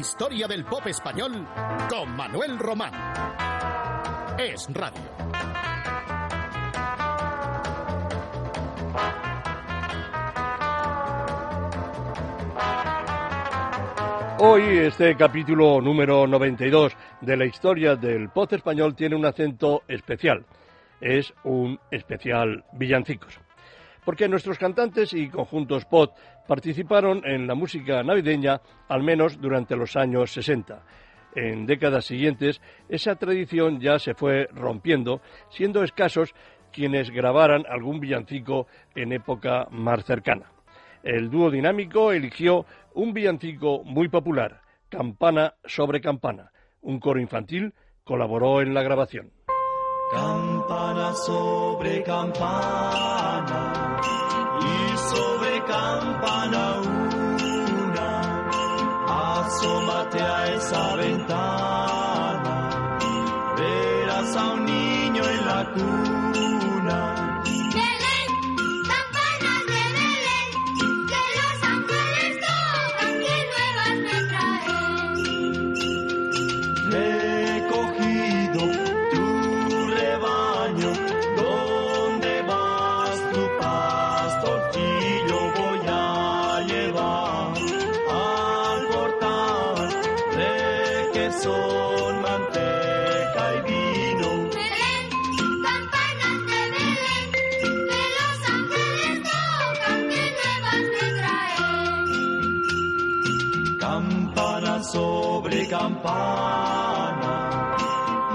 Historia del pop español con Manuel Román. Es radio. Hoy este capítulo número 92 de la historia del pop español tiene un acento especial. Es un especial villancicos. Porque nuestros cantantes y conjuntos pop participaron en la música navideña al menos durante los años 60. En décadas siguientes esa tradición ya se fue rompiendo, siendo escasos quienes grabaran algún villancico en época más cercana. El dúo dinámico eligió un villancico muy popular, Campana sobre Campana. Un coro infantil colaboró en la grabación. Campana sobre campana y sobre campana una, asómate a esa ventana, verás a un niño en la cuna.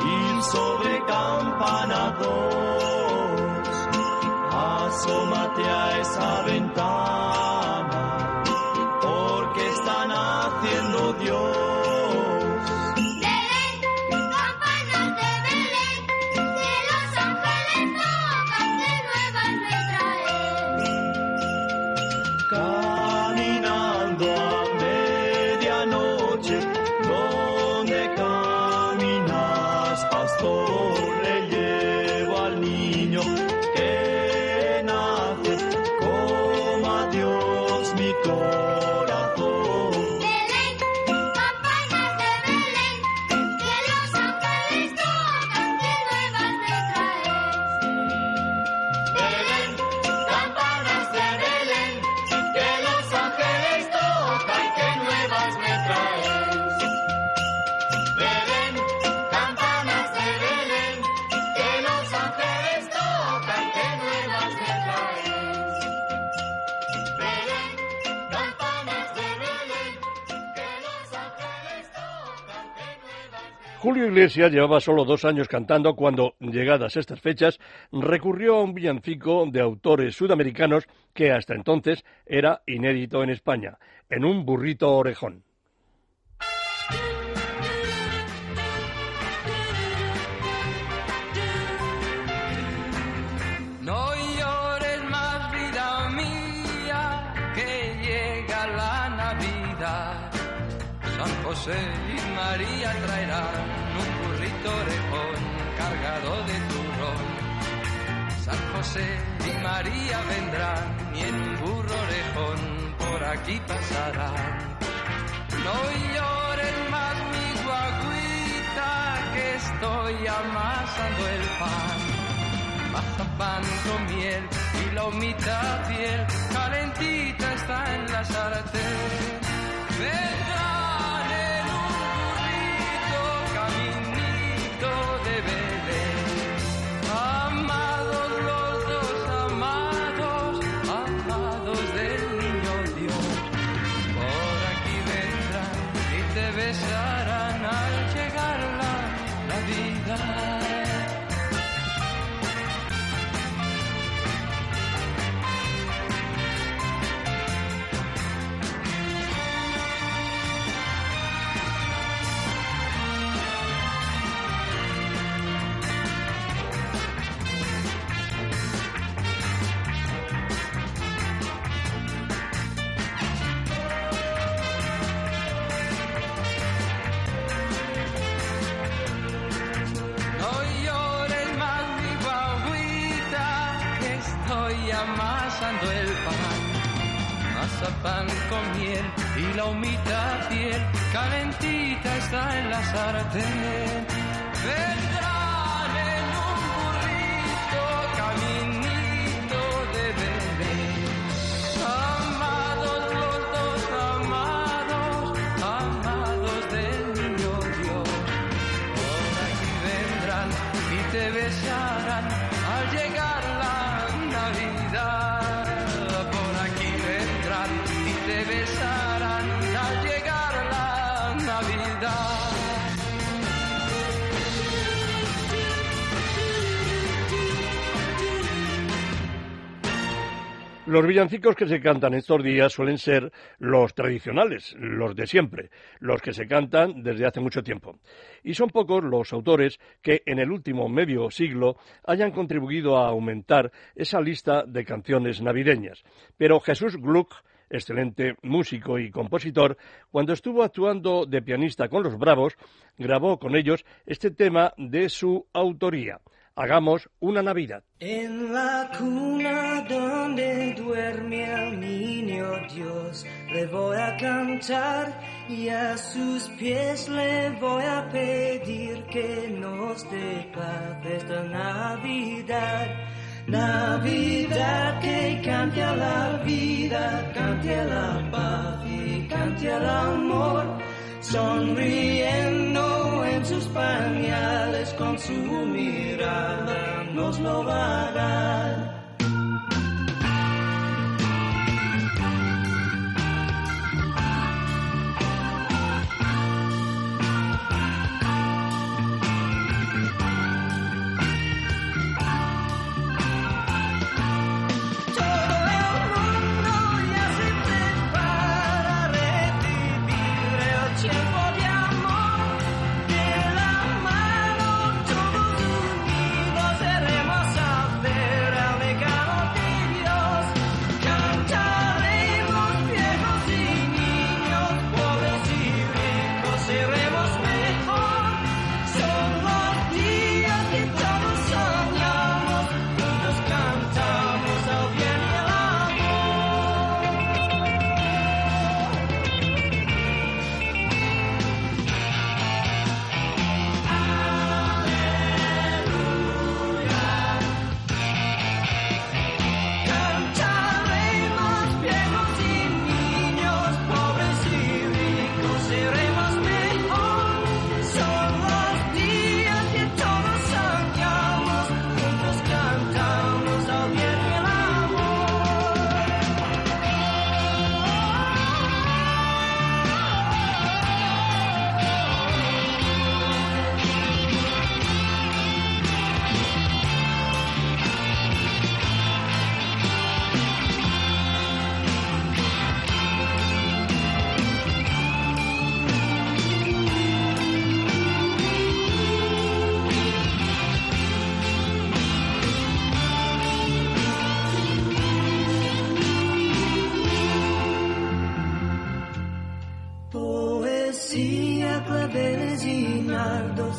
Campana sobre campana dos. Asómate a esa ventana Julio Iglesias llevaba solo dos años cantando cuando, llegadas estas fechas, recurrió a un villancico de autores sudamericanos que hasta entonces era inédito en España, en un burrito orejón. No José y María vendrán y en burro orejón por aquí pasarán. No llores más, mi guaguita, que estoy amasando el pan mazapán con miel y la humita piel calentita está en la sartén. Vendrán la humita piel calentita está en la sartén. Los villancicos que se cantan estos días suelen ser los tradicionales, los de siempre, los que se cantan desde hace mucho tiempo. Y son pocos los autores que en el último medio siglo hayan contribuido a aumentar esa lista de canciones navideñas. Pero Jesús Gluck, excelente músico y compositor, cuando estuvo actuando de pianista con los Bravos, grabó con ellos este tema de su autoría. Hagamos una Navidad. En la cuna donde duerme el niño Dios, le voy a cantar y a sus pies le voy a pedir que nos dé paz esta Navidad. Navidad que cante a la vida, cante a la paz y cante al amor, sonriendo su mirada nos lo va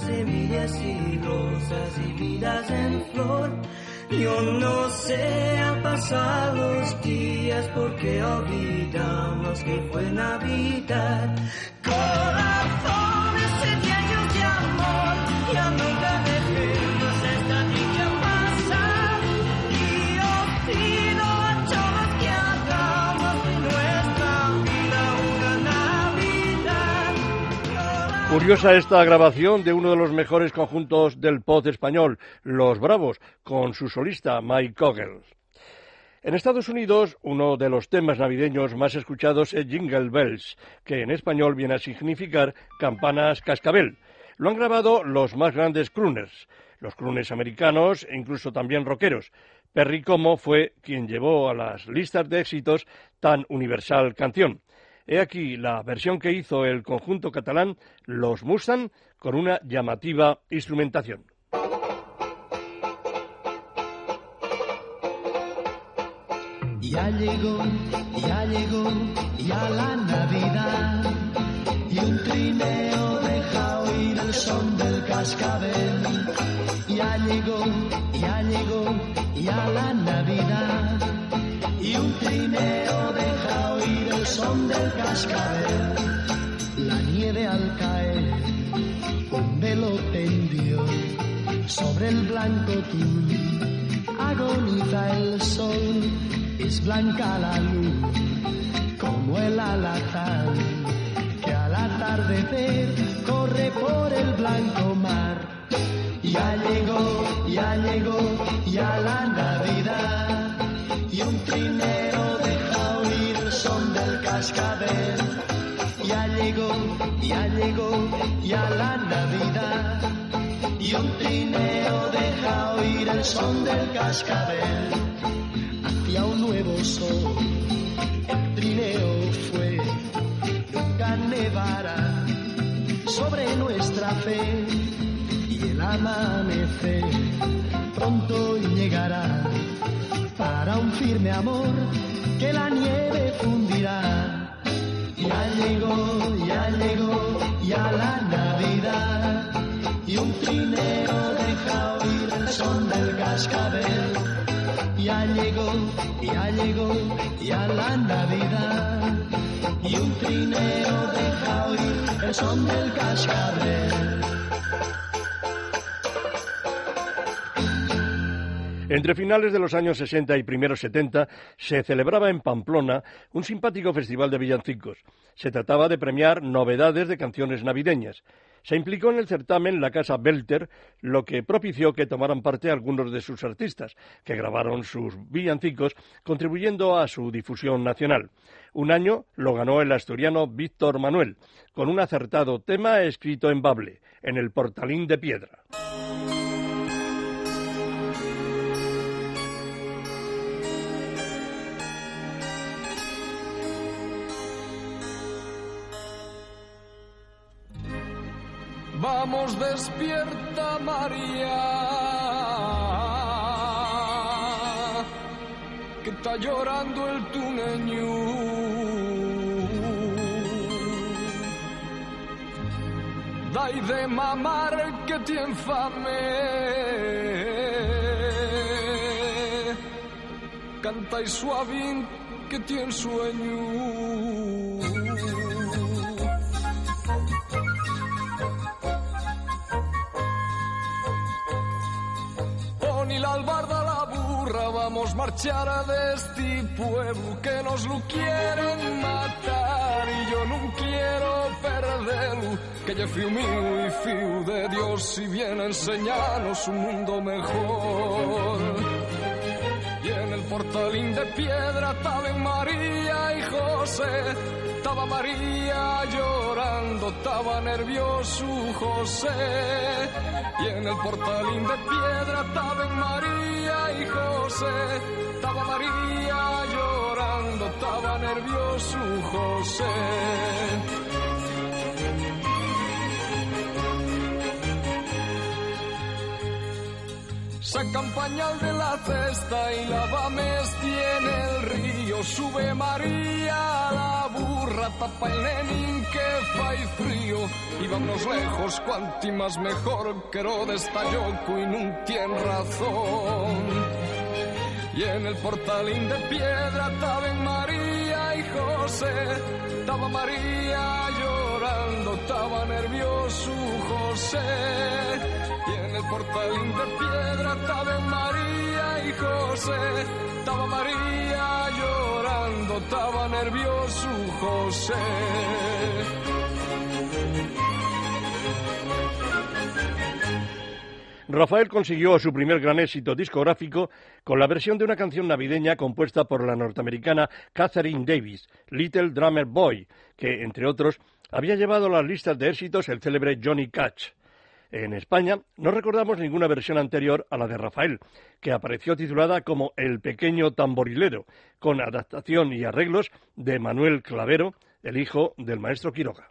semillas y rosas y vidas en flor. Yo no sé al pasar los días porque olvidamos que fue Navidad. Curiosa esta grabación de uno de los mejores conjuntos del pop español, Los Bravos, con su solista Mike Coggles. En Estados Unidos, uno de los temas navideños más escuchados es Jingle Bells, que en español viene a significar campanas cascabel. Lo han grabado los más grandes crooners, los crooners americanos e incluso también rockeros. Perry Como fue quien llevó a las listas de éxitos tan universal canción. He aquí la versión que hizo el conjunto catalán Los Mustang con una llamativa instrumentación. Ya llegó, ya llegó, ya la Navidad. Y un trineo deja oír el son del cascabel. Ya llegó, ya llegó, ya la Navidad. Y un trineo deja el son del cascabel. La nieve al caer, un velo tendió sobre el blanco tul. Agoniza el sol, es blanca la luz, como el alazán que al atardecer corre por el blanco mar. Ya llegó, ya llegó, ya la ya llegó, ya la Navidad. Y un trineo deja oír el son del cascabel. Hacia un nuevo sol, el trineo fue. Nunca nevará sobre nuestra fe y el amanecer pronto llegará para un firme amor que la nieve fundirá. Ya llegó, ya llegó, ya la Navidad y un trineo deja oír el son del cascabel. Ya llegó, ya llegó, ya la Navidad y un trineo deja oír el son del cascabel. Entre finales de los años 60 y primeros 70 se celebraba en Pamplona un simpático festival de villancicos. Se trataba de premiar novedades de canciones navideñas. Se implicó en el certamen la casa Belter, lo que propició que tomaran parte algunos de sus artistas, que grabaron sus villancicos, contribuyendo a su difusión nacional. Un año lo ganó el asturiano Víctor Manuel, con un acertado tema escrito en bable, en el portalín de piedra. Vamos, despierta María, que está llorando el tuneño. Dai de mamar que tiene fame. Canta y suavín que tiene sueño. Albarda a la burra, vamos marchar a este pueblo que nos lo quieren matar y yo no quiero perderlo, que ya fío mío y fío de Dios y viene a enseñarnos un mundo mejor. Y en el portalín de piedra estaban María y José. Estaba María llorando, estaba nervioso José. Y en el portalín de piedra estaban María y José. Estaba María llorando, estaba nervioso José. Sacan pañal de la cesta y la tiene el río. Sube María a la burra, tapa el nenín que fai frío. Y vámonos lejos, cuanti más mejor, que Herodes está yoco y no tiene razón. Y en el portalín de piedra estaban María y José. Estaba María llorando, estaba nervioso José. Y en el portalín de piedra estaban María José. Estaba María llorando, estaba nervioso José. Rafael consiguió su primer gran éxito discográfico con la versión de una canción navideña compuesta por la norteamericana Catherine Davis, Little Drummer Boy, que, entre otros, había llevado a las listas de éxitos el célebre Johnny Cash. En España no recordamos ninguna versión anterior a la de Rafael, que apareció titulada como El pequeño tamborilero, con adaptación y arreglos de Manuel Clavero, el hijo del maestro Quiroga.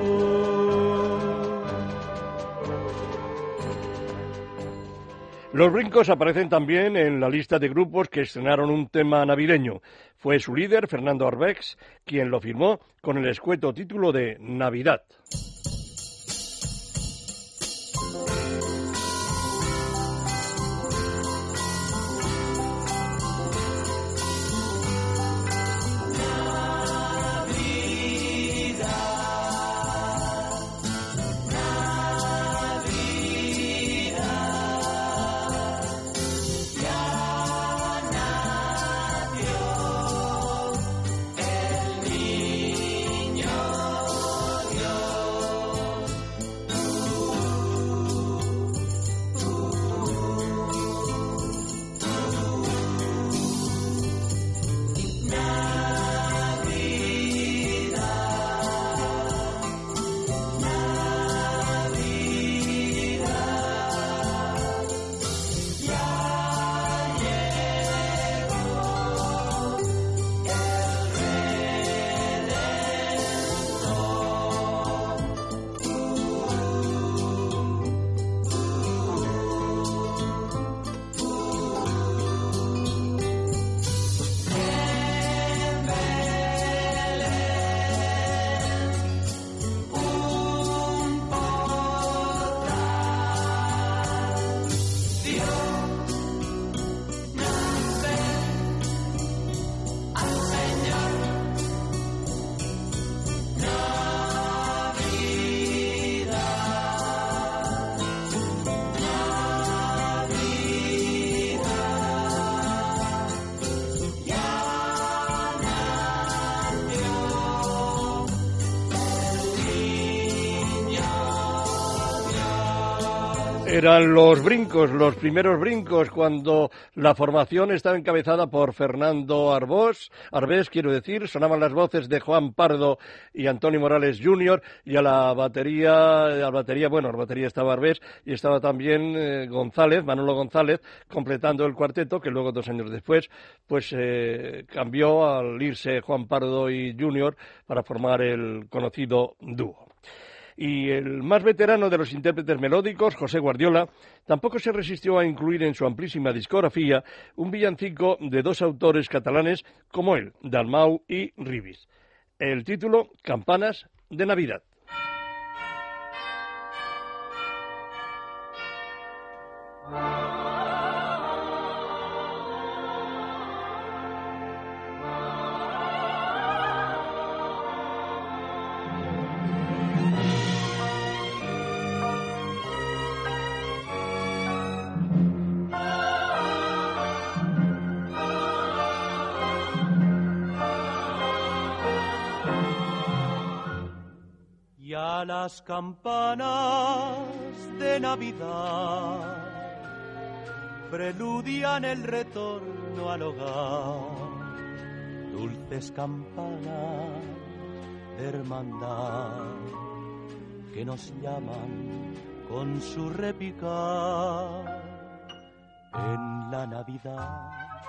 Los Brincos aparecen también en la lista de grupos que estrenaron un tema navideño. Fue su líder, Fernando Arbex, quien lo firmó con el escueto título de Navidad. Eran los brincos, los primeros brincos, cuando la formación estaba encabezada por Fernando Arbós, Arbés, quiero decir, sonaban las voces de Juan Pardo y Antonio Morales Jr. y a la batería, la batería, bueno, a la batería estaba Arbés y estaba también eh, González, Manolo González, completando el cuarteto que luego dos años después, pues eh, cambió al irse Juan Pardo y Jr. para formar el conocido dúo. Y el más veterano de los intérpretes melódicos, José Guardiola, tampoco se resistió a incluir en su amplísima discografía un villancico de dos autores catalanes como él, Dalmau y Ribis. El título, Campanas de Navidad. Ya las campanas de Navidad preludian el retorno al hogar. Dulces campanas de hermandad que nos llaman con su repicar. En la Navidad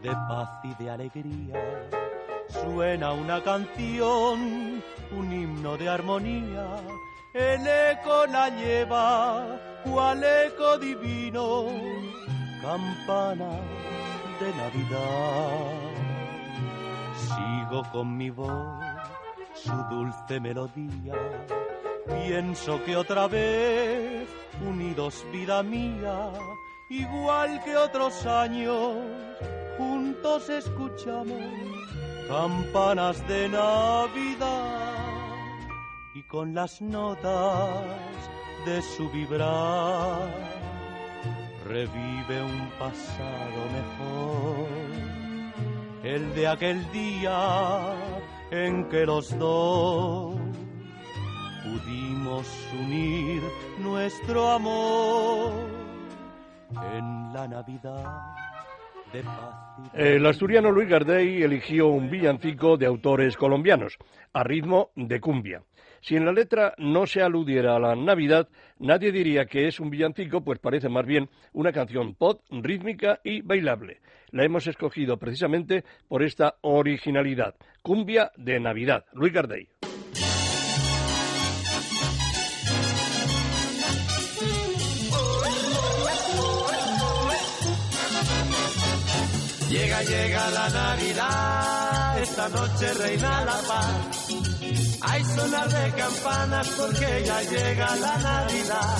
de paz y de alegría suena una canción, un himno de armonía. El eco la lleva, cual eco divino, campana de Navidad. Sigo con mi voz, su dulce melodía. Pienso que otra vez, unidos vida mía, igual que otros años, juntos escuchamos campanas de Navidad y con las notas de su vibrar. Revive un pasado mejor, el de aquel día en que los dos pudimos unir nuestro amor en la Navidad El asturiano Luis Gardey eligió un villancico de autores colombianos, a ritmo de cumbia. Si en la letra no se aludiera a la Navidad, nadie diría que es un villancico, pues parece más bien una canción pop, rítmica y bailable. La hemos escogido precisamente por esta originalidad. Cumbia de Navidad. Luis Gardey. Llega, llega la Navidad, esta noche reina la paz. Hay sonar de campanas porque ya llega la Navidad.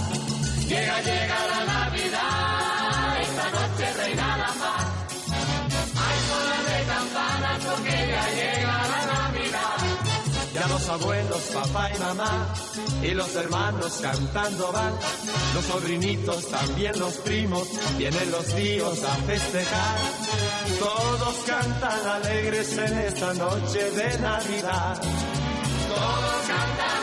Llega, llega la Navidad, esta noche reina la paz. Los abuelos, papá y mamá, y los hermanos cantando van. Los sobrinitos, también los primos, vienen los tíos a festejar. Todos cantan alegres en esta noche de Navidad. Todos cantan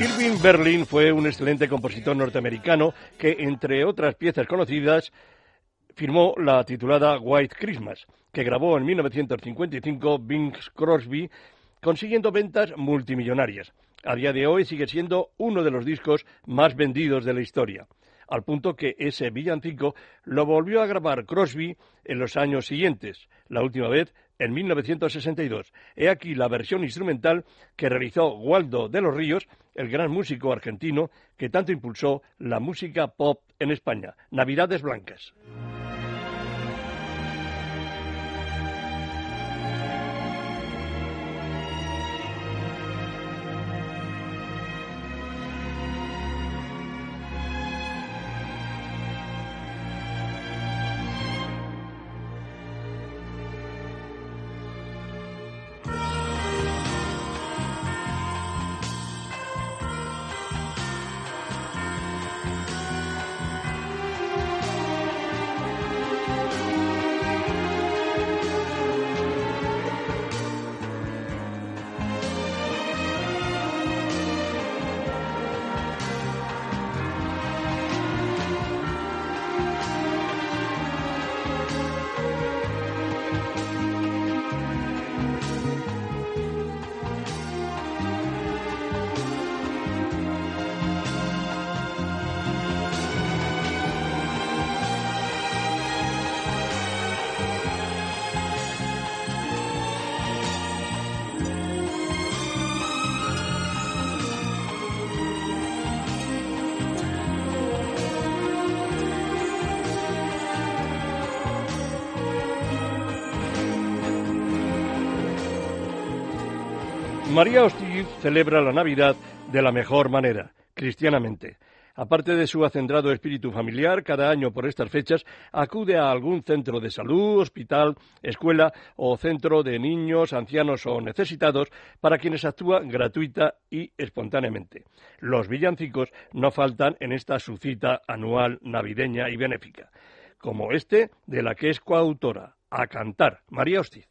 Irving Berlin fue un excelente compositor norteamericano que, entre otras piezas conocidas, firmó la titulada White Christmas, que grabó en 1955 Bing Crosby, consiguiendo ventas multimillonarias. A día de hoy sigue siendo uno de los discos más vendidos de la historia, al punto que ese villancico lo volvió a grabar Crosby en los años siguientes, la última vez en 1962. He aquí la versión instrumental que realizó Waldo de los Ríos, el gran músico argentino que tanto impulsó la música pop en España. Navidades Blancas. María Hostiz celebra la Navidad de la mejor manera, cristianamente. Aparte de su acendrado espíritu familiar, cada año por estas fechas acude a algún centro de salud, hospital, escuela o centro de niños, ancianos o necesitados para quienes actúa gratuita y espontáneamente. Los villancicos no faltan en esta su cita anual navideña y benéfica, como este de la que es coautora, A Cantar, María Hostiz.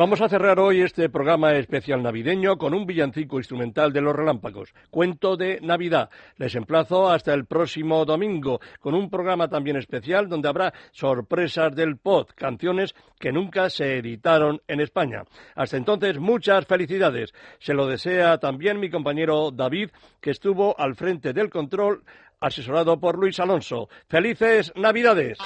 Vamos a cerrar hoy este programa especial navideño con un villancico instrumental de los relámpagos, cuento de Navidad. Les emplazo hasta el próximo domingo con un programa también especial donde habrá sorpresas del pod, canciones que nunca se editaron en España. Hasta entonces, muchas felicidades. Se lo desea también mi compañero David, que estuvo al frente del control, asesorado por Luis Alonso. Felices Navidades.